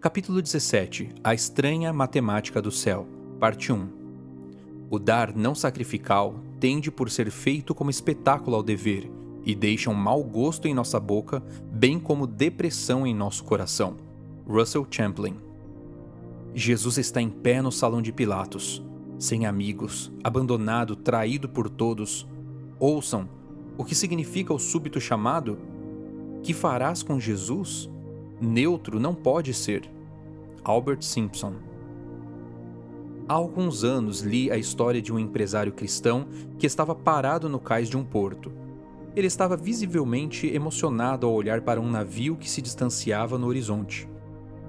Capítulo 17 A Estranha Matemática do Céu Parte 1 O dar não sacrificial tende por ser feito como espetáculo ao dever e deixa um mau gosto em nossa boca, bem como depressão em nosso coração. Russell Champlin Jesus está em pé no salão de Pilatos, sem amigos, abandonado, traído por todos. Ouçam o que significa o súbito chamado? Que farás com Jesus? Neutro não pode ser. Albert Simpson. Há alguns anos li a história de um empresário cristão que estava parado no cais de um porto. Ele estava visivelmente emocionado ao olhar para um navio que se distanciava no horizonte.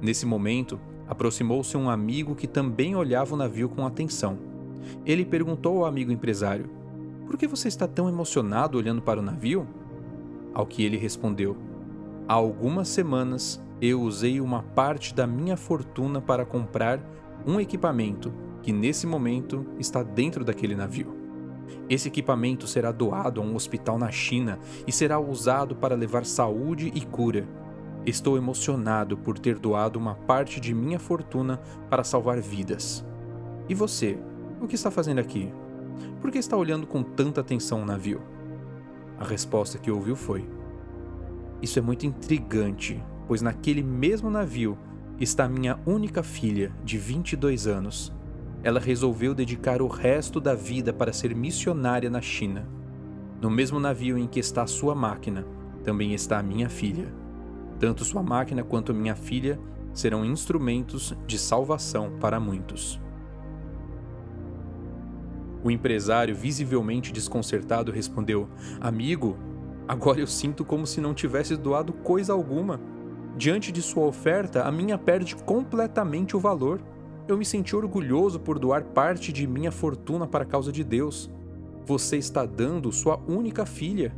Nesse momento, aproximou-se um amigo que também olhava o navio com atenção. Ele perguntou ao amigo empresário: Por que você está tão emocionado olhando para o navio? Ao que ele respondeu: Há algumas semanas eu usei uma parte da minha fortuna para comprar um equipamento que nesse momento está dentro daquele navio. Esse equipamento será doado a um hospital na China e será usado para levar saúde e cura. Estou emocionado por ter doado uma parte de minha fortuna para salvar vidas. E você, o que está fazendo aqui? Por que está olhando com tanta atenção o navio? A resposta que ouviu foi: isso é muito intrigante, pois naquele mesmo navio está minha única filha, de 22 anos. Ela resolveu dedicar o resto da vida para ser missionária na China. No mesmo navio em que está sua máquina, também está a minha filha. Tanto sua máquina quanto minha filha serão instrumentos de salvação para muitos. O empresário, visivelmente desconcertado, respondeu: Amigo, Agora eu sinto como se não tivesse doado coisa alguma. Diante de sua oferta, a minha perde completamente o valor. Eu me senti orgulhoso por doar parte de minha fortuna para a causa de Deus. Você está dando sua única filha.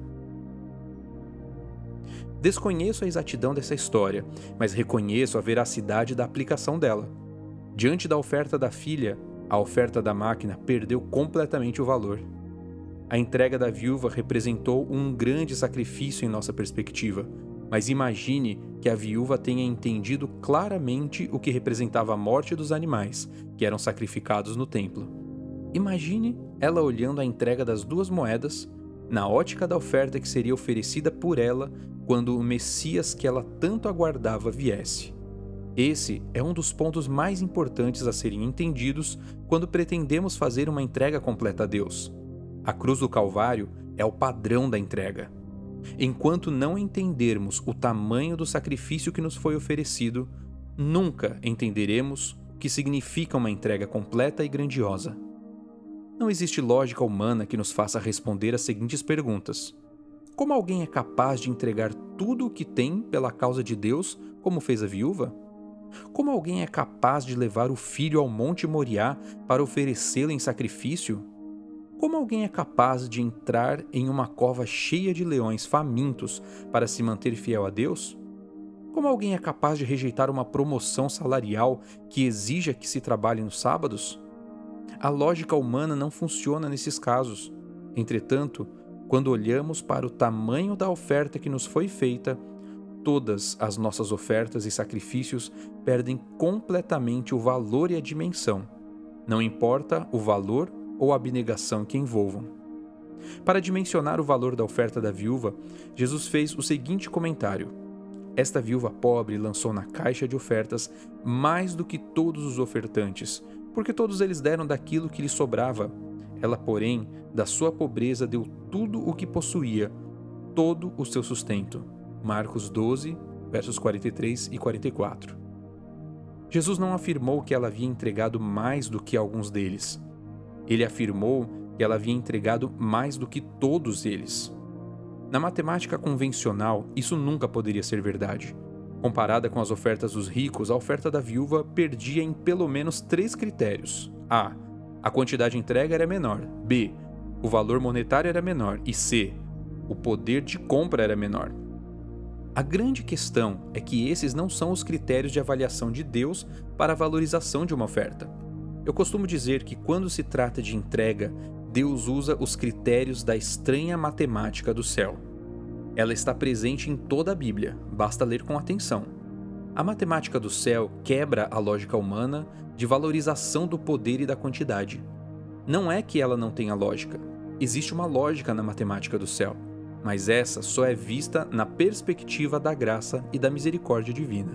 Desconheço a exatidão dessa história, mas reconheço a veracidade da aplicação dela. Diante da oferta da filha, a oferta da máquina perdeu completamente o valor. A entrega da viúva representou um grande sacrifício em nossa perspectiva, mas imagine que a viúva tenha entendido claramente o que representava a morte dos animais que eram sacrificados no templo. Imagine ela olhando a entrega das duas moedas na ótica da oferta que seria oferecida por ela quando o Messias que ela tanto aguardava viesse. Esse é um dos pontos mais importantes a serem entendidos quando pretendemos fazer uma entrega completa a Deus. A cruz do Calvário é o padrão da entrega. Enquanto não entendermos o tamanho do sacrifício que nos foi oferecido, nunca entenderemos o que significa uma entrega completa e grandiosa. Não existe lógica humana que nos faça responder as seguintes perguntas: Como alguém é capaz de entregar tudo o que tem pela causa de Deus, como fez a viúva? Como alguém é capaz de levar o filho ao Monte Moriá para oferecê-lo em sacrifício? Como alguém é capaz de entrar em uma cova cheia de leões famintos para se manter fiel a Deus? Como alguém é capaz de rejeitar uma promoção salarial que exija que se trabalhe nos sábados? A lógica humana não funciona nesses casos. Entretanto, quando olhamos para o tamanho da oferta que nos foi feita, todas as nossas ofertas e sacrifícios perdem completamente o valor e a dimensão. Não importa o valor ou abnegação que envolvam. Para dimensionar o valor da oferta da viúva, Jesus fez o seguinte comentário: Esta viúva pobre lançou na caixa de ofertas mais do que todos os ofertantes, porque todos eles deram daquilo que lhe sobrava. Ela, porém, da sua pobreza deu tudo o que possuía, todo o seu sustento. Marcos 12, versos 43 e 44. Jesus não afirmou que ela havia entregado mais do que alguns deles. Ele afirmou que ela havia entregado mais do que todos eles. Na matemática convencional, isso nunca poderia ser verdade. Comparada com as ofertas dos ricos, a oferta da viúva perdia em pelo menos três critérios: A. A quantidade entregue era menor. B. O valor monetário era menor. E C. O poder de compra era menor. A grande questão é que esses não são os critérios de avaliação de Deus para a valorização de uma oferta. Eu costumo dizer que quando se trata de entrega, Deus usa os critérios da estranha matemática do céu. Ela está presente em toda a Bíblia, basta ler com atenção. A matemática do céu quebra a lógica humana de valorização do poder e da quantidade. Não é que ela não tenha lógica, existe uma lógica na matemática do céu, mas essa só é vista na perspectiva da graça e da misericórdia divina.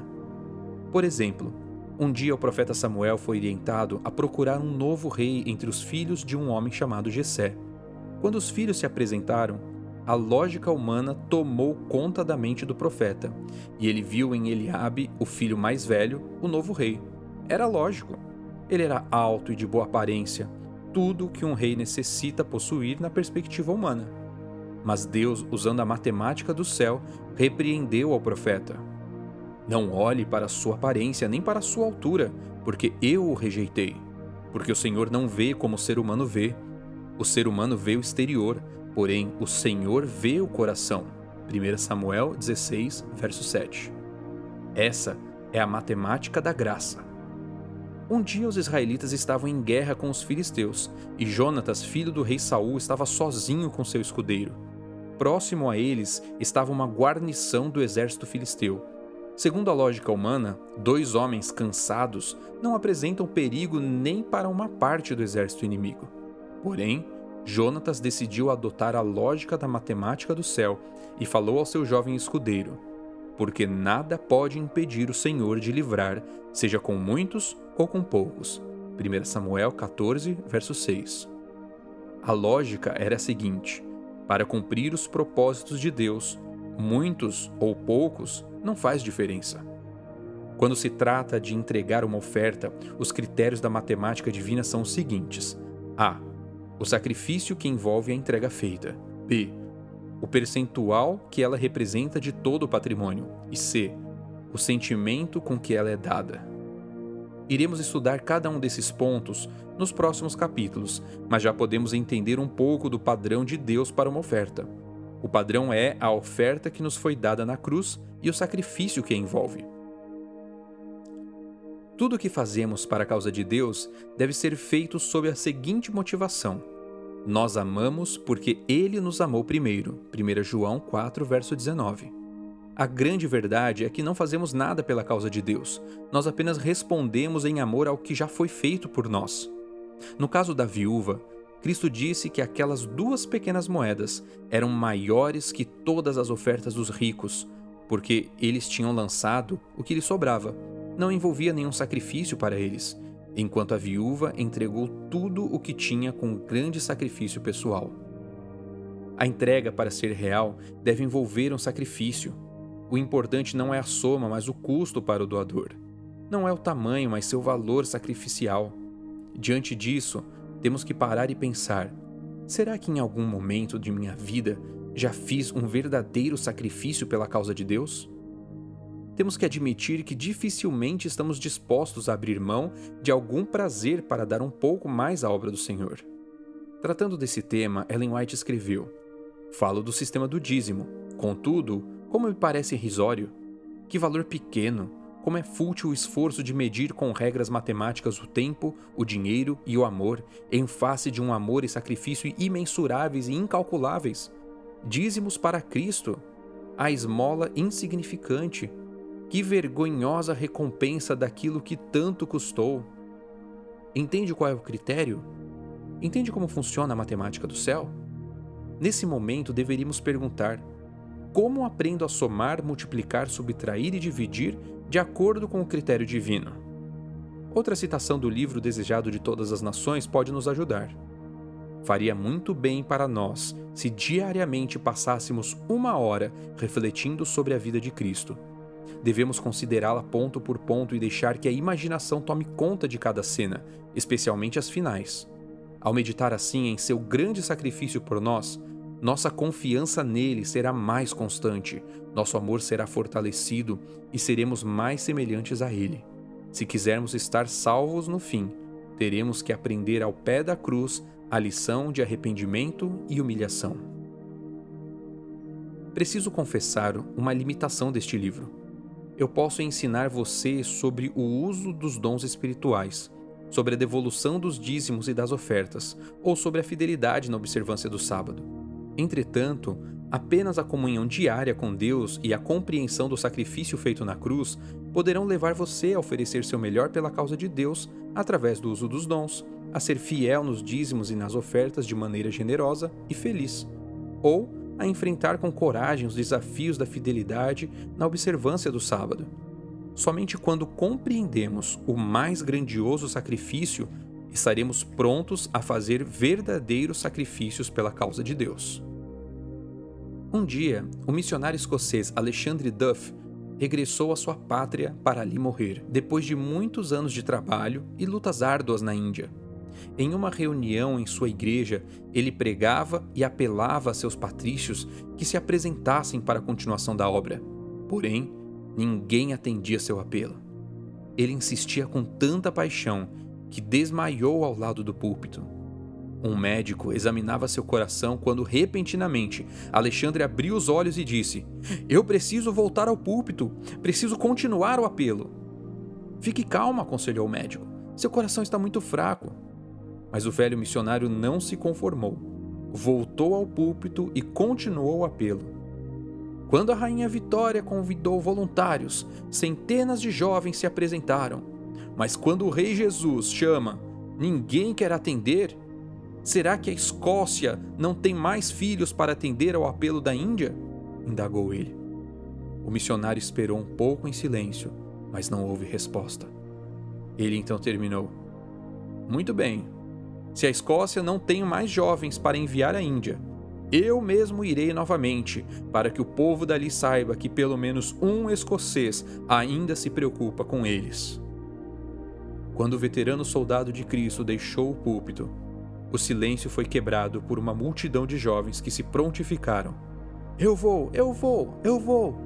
Por exemplo, um dia o profeta Samuel foi orientado a procurar um novo rei entre os filhos de um homem chamado Jessé. Quando os filhos se apresentaram, a lógica humana tomou conta da mente do profeta, e ele viu em Eliabe, o filho mais velho, o novo rei. Era lógico. Ele era alto e de boa aparência, tudo o que um rei necessita possuir na perspectiva humana. Mas Deus, usando a matemática do céu, repreendeu ao profeta. Não olhe para sua aparência nem para sua altura, porque eu o rejeitei. Porque o Senhor não vê como o ser humano vê. O ser humano vê o exterior, porém o Senhor vê o coração. 1 Samuel 16, verso 7. Essa é a matemática da graça. Um dia os israelitas estavam em guerra com os filisteus, e Jonatas, filho do rei Saul, estava sozinho com seu escudeiro. Próximo a eles estava uma guarnição do exército filisteu. Segundo a lógica humana, dois homens cansados não apresentam perigo nem para uma parte do exército inimigo. Porém, Jonatas decidiu adotar a lógica da matemática do céu e falou ao seu jovem escudeiro: Porque nada pode impedir o Senhor de livrar, seja com muitos ou com poucos. 1 Samuel 14, verso 6. A lógica era a seguinte: para cumprir os propósitos de Deus, muitos ou poucos não faz diferença. Quando se trata de entregar uma oferta, os critérios da matemática divina são os seguintes: A. O sacrifício que envolve a entrega feita. B. O percentual que ela representa de todo o patrimônio. E C. O sentimento com que ela é dada. Iremos estudar cada um desses pontos nos próximos capítulos, mas já podemos entender um pouco do padrão de Deus para uma oferta. O padrão é a oferta que nos foi dada na cruz e o sacrifício que a envolve. Tudo o que fazemos para a causa de Deus deve ser feito sob a seguinte motivação: Nós amamos porque Ele nos amou primeiro. 1 João 4, verso 19. A grande verdade é que não fazemos nada pela causa de Deus, nós apenas respondemos em amor ao que já foi feito por nós. No caso da viúva, Cristo disse que aquelas duas pequenas moedas eram maiores que todas as ofertas dos ricos, porque eles tinham lançado o que lhes sobrava. Não envolvia nenhum sacrifício para eles, enquanto a viúva entregou tudo o que tinha com grande sacrifício pessoal. A entrega, para ser real, deve envolver um sacrifício. O importante não é a soma, mas o custo para o doador. Não é o tamanho, mas seu valor sacrificial. Diante disso, temos que parar e pensar: será que em algum momento de minha vida já fiz um verdadeiro sacrifício pela causa de Deus? Temos que admitir que dificilmente estamos dispostos a abrir mão de algum prazer para dar um pouco mais à obra do Senhor. Tratando desse tema, Ellen White escreveu: Falo do sistema do dízimo. Contudo, como me parece irrisório, que valor pequeno, como é fútil o esforço de medir com regras matemáticas o tempo, o dinheiro e o amor, em face de um amor e sacrifício imensuráveis e incalculáveis. Dízimos para Cristo, a esmola insignificante. Que vergonhosa recompensa daquilo que tanto custou. Entende qual é o critério? Entende como funciona a matemática do céu? Nesse momento deveríamos perguntar: como aprendo a somar, multiplicar, subtrair e dividir de acordo com o critério divino. Outra citação do livro Desejado de Todas as Nações pode nos ajudar. Faria muito bem para nós se diariamente passássemos uma hora refletindo sobre a vida de Cristo. Devemos considerá-la ponto por ponto e deixar que a imaginação tome conta de cada cena, especialmente as finais. Ao meditar assim em seu grande sacrifício por nós, nossa confiança nele será mais constante, nosso amor será fortalecido e seremos mais semelhantes a ele. Se quisermos estar salvos no fim, teremos que aprender ao pé da cruz a lição de arrependimento e humilhação. Preciso confessar uma limitação deste livro. Eu posso ensinar você sobre o uso dos dons espirituais, sobre a devolução dos dízimos e das ofertas, ou sobre a fidelidade na observância do sábado. Entretanto, apenas a comunhão diária com Deus e a compreensão do sacrifício feito na cruz poderão levar você a oferecer seu melhor pela causa de Deus através do uso dos dons, a ser fiel nos dízimos e nas ofertas de maneira generosa e feliz, ou a enfrentar com coragem os desafios da fidelidade na observância do sábado. Somente quando compreendemos o mais grandioso sacrifício estaremos prontos a fazer verdadeiros sacrifícios pela causa de Deus. Um dia, o missionário escocês Alexandre Duff regressou à sua pátria para ali morrer, depois de muitos anos de trabalho e lutas árduas na Índia. Em uma reunião em sua igreja, ele pregava e apelava a seus patrícios que se apresentassem para a continuação da obra. Porém, ninguém atendia seu apelo. Ele insistia com tanta paixão que desmaiou ao lado do púlpito. Um médico examinava seu coração quando, repentinamente, Alexandre abriu os olhos e disse: Eu preciso voltar ao púlpito, preciso continuar o apelo. Fique calmo, aconselhou o médico. Seu coração está muito fraco. Mas o velho missionário não se conformou. Voltou ao púlpito e continuou o apelo. Quando a rainha Vitória convidou voluntários, centenas de jovens se apresentaram. Mas quando o rei Jesus chama, ninguém quer atender Será que a Escócia não tem mais filhos para atender ao apelo da Índia? indagou ele. O missionário esperou um pouco em silêncio, mas não houve resposta. Ele então terminou: Muito bem. Se a Escócia não tem mais jovens para enviar à Índia, eu mesmo irei novamente, para que o povo dali saiba que pelo menos um escocês ainda se preocupa com eles. Quando o veterano soldado de Cristo deixou o púlpito, o silêncio foi quebrado por uma multidão de jovens que se prontificaram. Eu vou, eu vou, eu vou.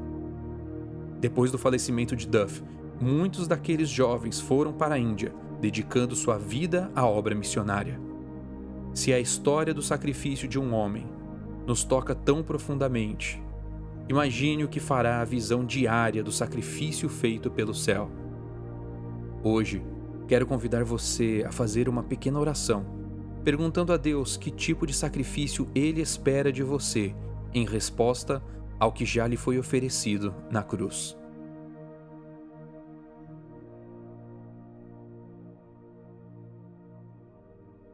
Depois do falecimento de Duff, muitos daqueles jovens foram para a Índia, dedicando sua vida à obra missionária. Se a história do sacrifício de um homem nos toca tão profundamente, imagine o que fará a visão diária do sacrifício feito pelo céu. Hoje, quero convidar você a fazer uma pequena oração perguntando a Deus que tipo de sacrifício ele espera de você em resposta ao que já lhe foi oferecido na cruz.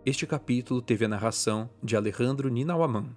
Este capítulo teve a narração de Alejandro Ninawaman.